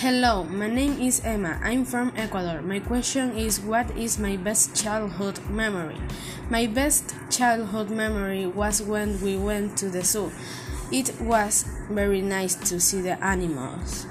Hello, my name is Emma. I'm from Ecuador. My question is What is my best childhood memory? My best childhood memory was when we went to the zoo. It was very nice to see the animals.